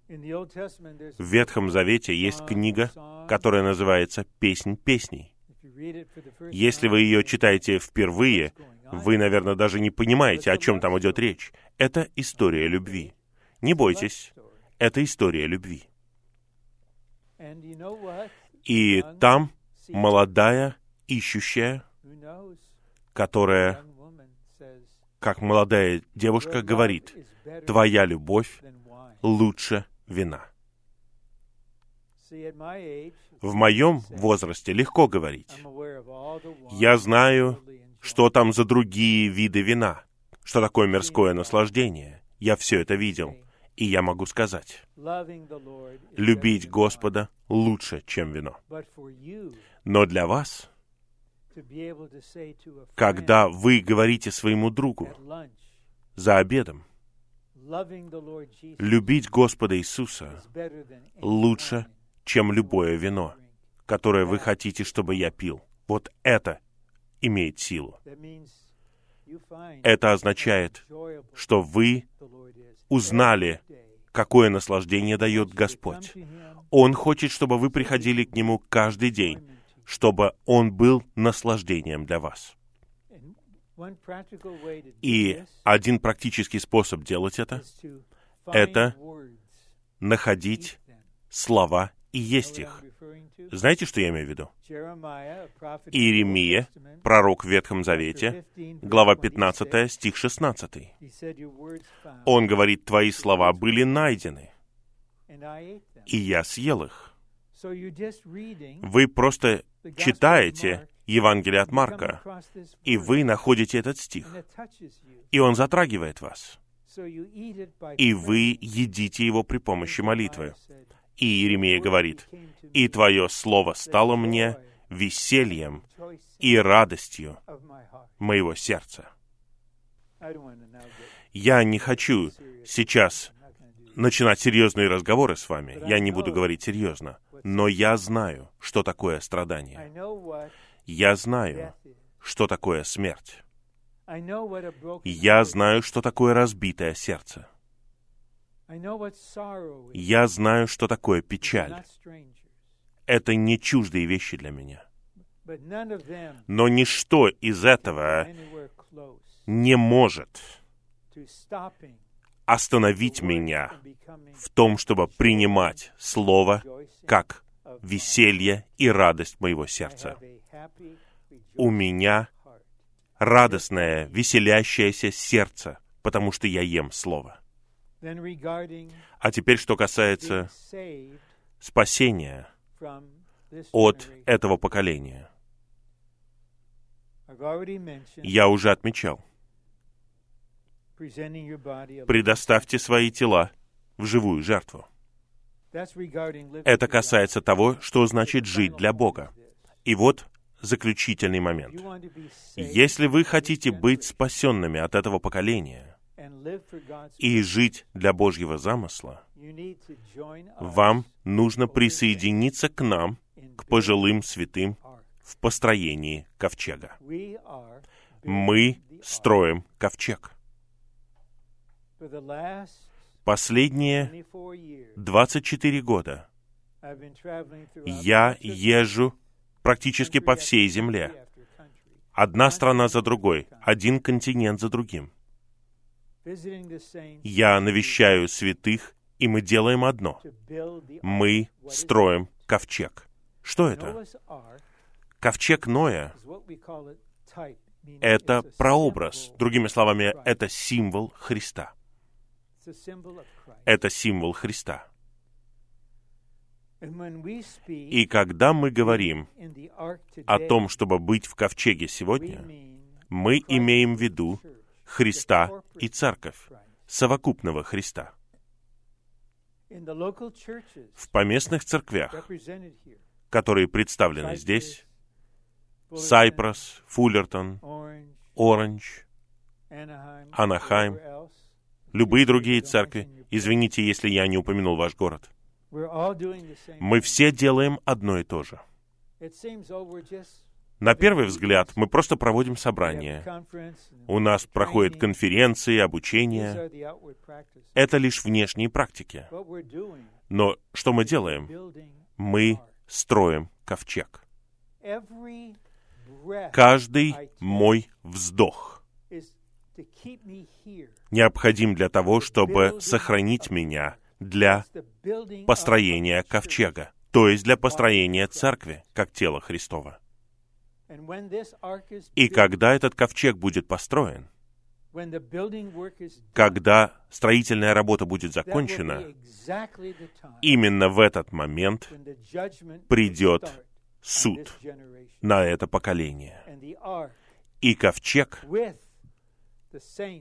В Ветхом Завете есть книга, которая называется «Песнь песней». Если вы ее читаете впервые, вы, наверное, даже не понимаете, о чем там идет речь. Это история любви. Не бойтесь, это история любви. И там молодая, ищущая, которая, как молодая девушка говорит, «Твоя любовь лучше вина». В моем возрасте легко говорить. Я знаю, что там за другие виды вина, что такое мирское наслаждение. Я все это видел. И я могу сказать, любить Господа лучше, чем вино. Но для вас когда вы говорите своему другу за обедом, любить Господа Иисуса лучше, чем любое вино, которое вы хотите, чтобы я пил. Вот это имеет силу. Это означает, что вы узнали, какое наслаждение дает Господь. Он хочет, чтобы вы приходили к Нему каждый день, чтобы он был наслаждением для вас. И один практический способ делать это — это находить слова и есть их. Знаете, что я имею в виду? Иеремия, пророк в Ветхом Завете, глава 15, стих 16. Он говорит, «Твои слова были найдены, и я съел их». Вы просто читаете Евангелие от Марка, и вы находите этот стих, и он затрагивает вас, и вы едите его при помощи молитвы. И Иеремия говорит, «И твое слово стало мне весельем и радостью моего сердца». Я не хочу сейчас начинать серьезные разговоры с вами. Я не буду говорить серьезно но я знаю, что такое страдание. Я знаю, что такое смерть. Я знаю, что такое разбитое сердце. Я знаю, что такое печаль. Это не чуждые вещи для меня. Но ничто из этого не может остановить меня в том, чтобы принимать Слово как веселье и радость моего сердца. У меня радостное, веселящееся сердце, потому что я ем Слово. А теперь, что касается спасения от этого поколения. Я уже отмечал. Предоставьте свои тела в живую жертву. Это касается того, что значит жить для Бога. И вот заключительный момент. Если вы хотите быть спасенными от этого поколения и жить для Божьего замысла, вам нужно присоединиться к нам, к пожилым святым, в построении ковчега. Мы строим ковчег. Последние 24 года я езжу практически по всей земле. Одна страна за другой, один континент за другим. Я навещаю святых, и мы делаем одно. Мы строим ковчег. Что это? Ковчег Ноя — это прообраз. Другими словами, это символ Христа. Это символ Христа. И когда мы говорим о том, чтобы быть в ковчеге сегодня, мы имеем в виду Христа и Церковь, совокупного Христа. В поместных церквях, которые представлены здесь, Сайпрос, Фуллертон, Оранж, Анахайм, любые другие церкви. Извините, если я не упомянул ваш город. Мы все делаем одно и то же. На первый взгляд, мы просто проводим собрания. У нас проходят конференции, обучение. Это лишь внешние практики. Но что мы делаем? Мы строим ковчег. Каждый мой вздох необходим для того, чтобы сохранить меня для построения ковчега, то есть для построения церкви, как тело Христова. И когда этот ковчег будет построен, когда строительная работа будет закончена, именно в этот момент придет суд на это поколение. И ковчег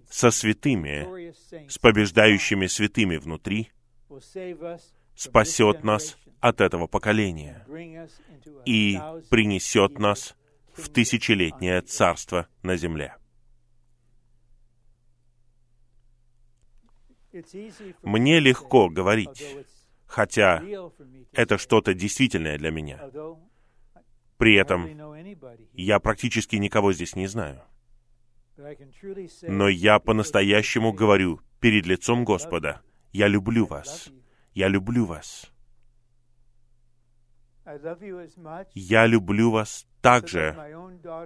со святыми, с побеждающими святыми внутри, спасет нас от этого поколения и принесет нас в тысячелетнее царство на земле. Мне легко говорить, хотя это что-то действительное для меня. При этом я практически никого здесь не знаю. Но я по-настоящему говорю перед лицом Господа, я люблю вас, я люблю вас. Я люблю вас так же,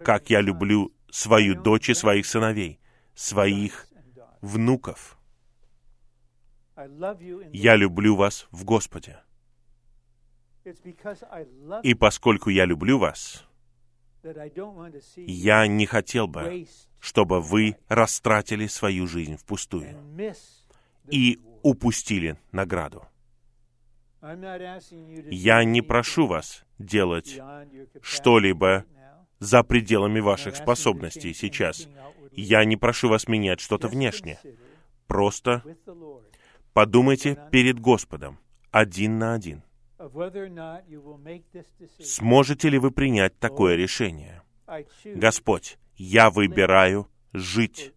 как я люблю свою дочь и своих сыновей, своих внуков. Я люблю вас в Господе. И поскольку я люблю вас, я не хотел бы, чтобы вы растратили свою жизнь впустую и упустили награду. Я не прошу вас делать что-либо за пределами ваших способностей сейчас. Я не прошу вас менять что-то внешне. Просто подумайте перед Господом, один на один. Сможете ли вы принять такое решение? Господь, я выбираю жить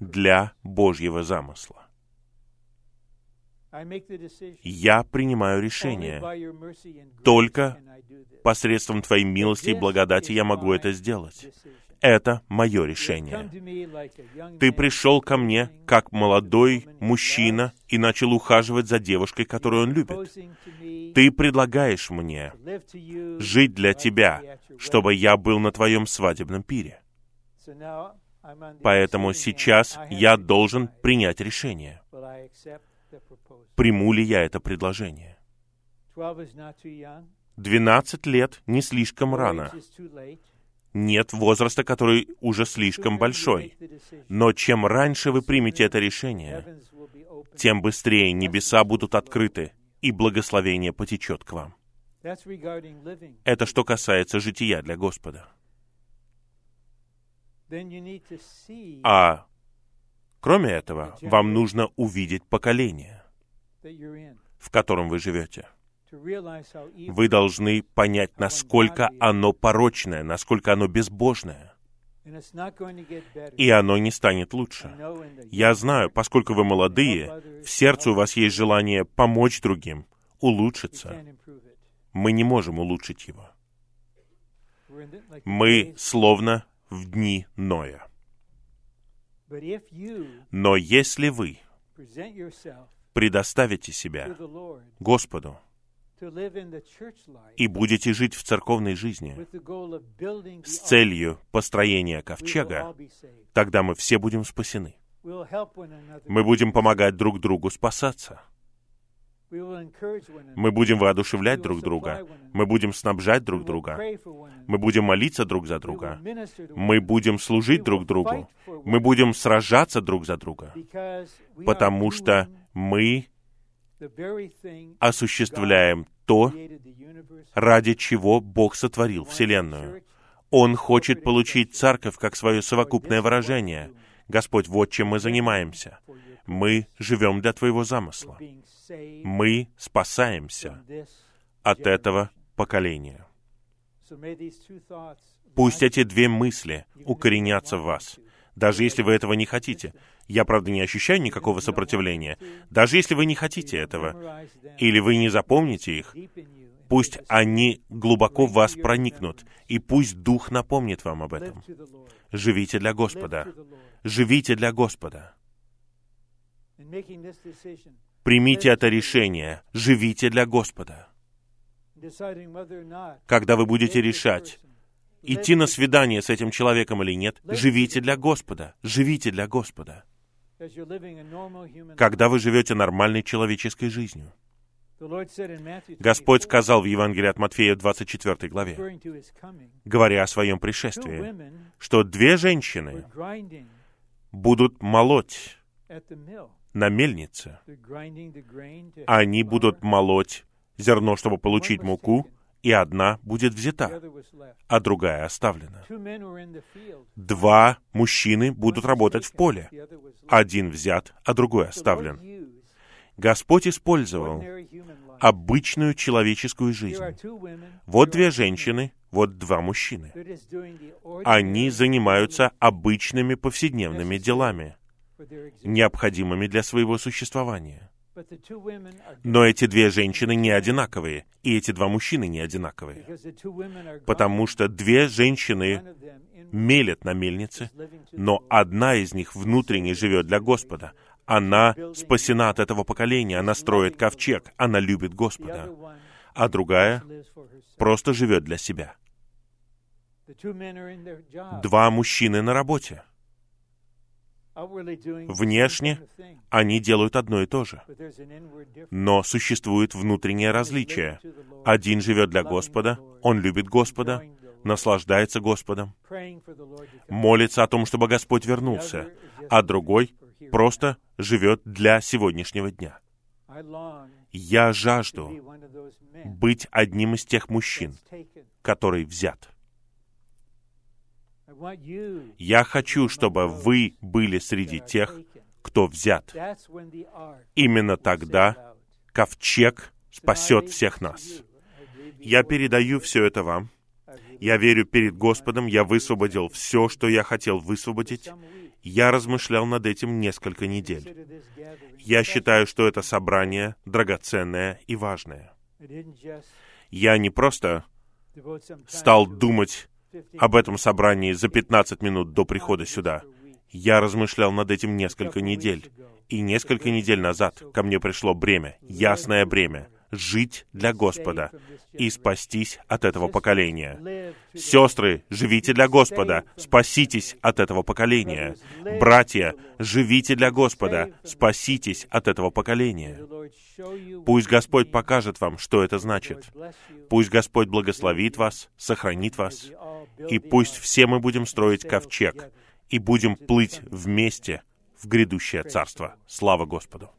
для Божьего замысла. Я принимаю решение. Только посредством Твоей милости и благодати я могу это сделать. Это мое решение. Ты пришел ко мне как молодой мужчина и начал ухаживать за девушкой, которую он любит. Ты предлагаешь мне жить для тебя, чтобы я был на твоем свадебном пире. Поэтому сейчас я должен принять решение. Приму ли я это предложение? 12 лет не слишком рано. Нет возраста, который уже слишком большой. Но чем раньше вы примете это решение, тем быстрее небеса будут открыты, и благословение потечет к вам. Это что касается жития для Господа. А кроме этого, вам нужно увидеть поколение, в котором вы живете. Вы должны понять, насколько оно порочное, насколько оно безбожное. И оно не станет лучше. Я знаю, поскольку вы молодые, в сердце у вас есть желание помочь другим, улучшиться. Мы не можем улучшить его. Мы словно в дни Ноя. Но если вы предоставите себя Господу и будете жить в церковной жизни с целью построения ковчега, тогда мы все будем спасены. Мы будем помогать друг другу спасаться. Мы будем воодушевлять друг друга. Мы будем снабжать друг друга. Мы будем молиться друг за друга. Мы будем служить друг другу. Мы будем сражаться друг за друга. Потому что мы осуществляем то, ради чего Бог сотворил Вселенную. Он хочет получить церковь как свое совокупное выражение. Господь, вот чем мы занимаемся. Мы живем для Твоего замысла мы спасаемся от этого поколения. Пусть эти две мысли укоренятся в вас, даже если вы этого не хотите. Я, правда, не ощущаю никакого сопротивления. Даже если вы не хотите этого, или вы не запомните их, пусть они глубоко в вас проникнут, и пусть Дух напомнит вам об этом. Живите для Господа. Живите для Господа. Примите это решение. Живите для Господа. Когда вы будете решать, идти на свидание с этим человеком или нет, живите для Господа. Живите для Господа. Когда вы живете нормальной человеческой жизнью. Господь сказал в Евангелии от Матфея 24 главе, говоря о своем пришествии, что две женщины будут молоть на мельнице. Они будут молоть зерно, чтобы получить муку, и одна будет взята, а другая оставлена. Два мужчины будут работать в поле. Один взят, а другой оставлен. Господь использовал обычную человеческую жизнь. Вот две женщины, вот два мужчины. Они занимаются обычными повседневными делами необходимыми для своего существования. Но эти две женщины не одинаковые, и эти два мужчины не одинаковые. Потому что две женщины мелят на мельнице, но одна из них внутренне живет для Господа. Она спасена от этого поколения, она строит ковчег, она любит Господа. А другая просто живет для себя. Два мужчины на работе. Внешне они делают одно и то же. Но существует внутреннее различие. Один живет для Господа, он любит Господа, наслаждается Господом, молится о том, чтобы Господь вернулся, а другой просто живет для сегодняшнего дня. Я жажду быть одним из тех мужчин, который взят. Я хочу, чтобы вы были среди тех, кто взят. Именно тогда ковчег спасет всех нас. Я передаю все это вам. Я верю перед Господом, я высвободил все, что я хотел высвободить. Я размышлял над этим несколько недель. Я считаю, что это собрание драгоценное и важное. Я не просто стал думать об этом собрании за 15 минут до прихода сюда. Я размышлял над этим несколько недель. И несколько недель назад ко мне пришло бремя, ясное бремя, жить для Господа и спастись от этого поколения. Сестры, живите для Господа, спаситесь от этого поколения. Братья, живите для Господа, спаситесь от этого поколения. Пусть Господь покажет вам, что это значит. Пусть Господь благословит вас, сохранит вас, и пусть все мы будем строить ковчег и будем плыть вместе в грядущее царство. Слава Господу!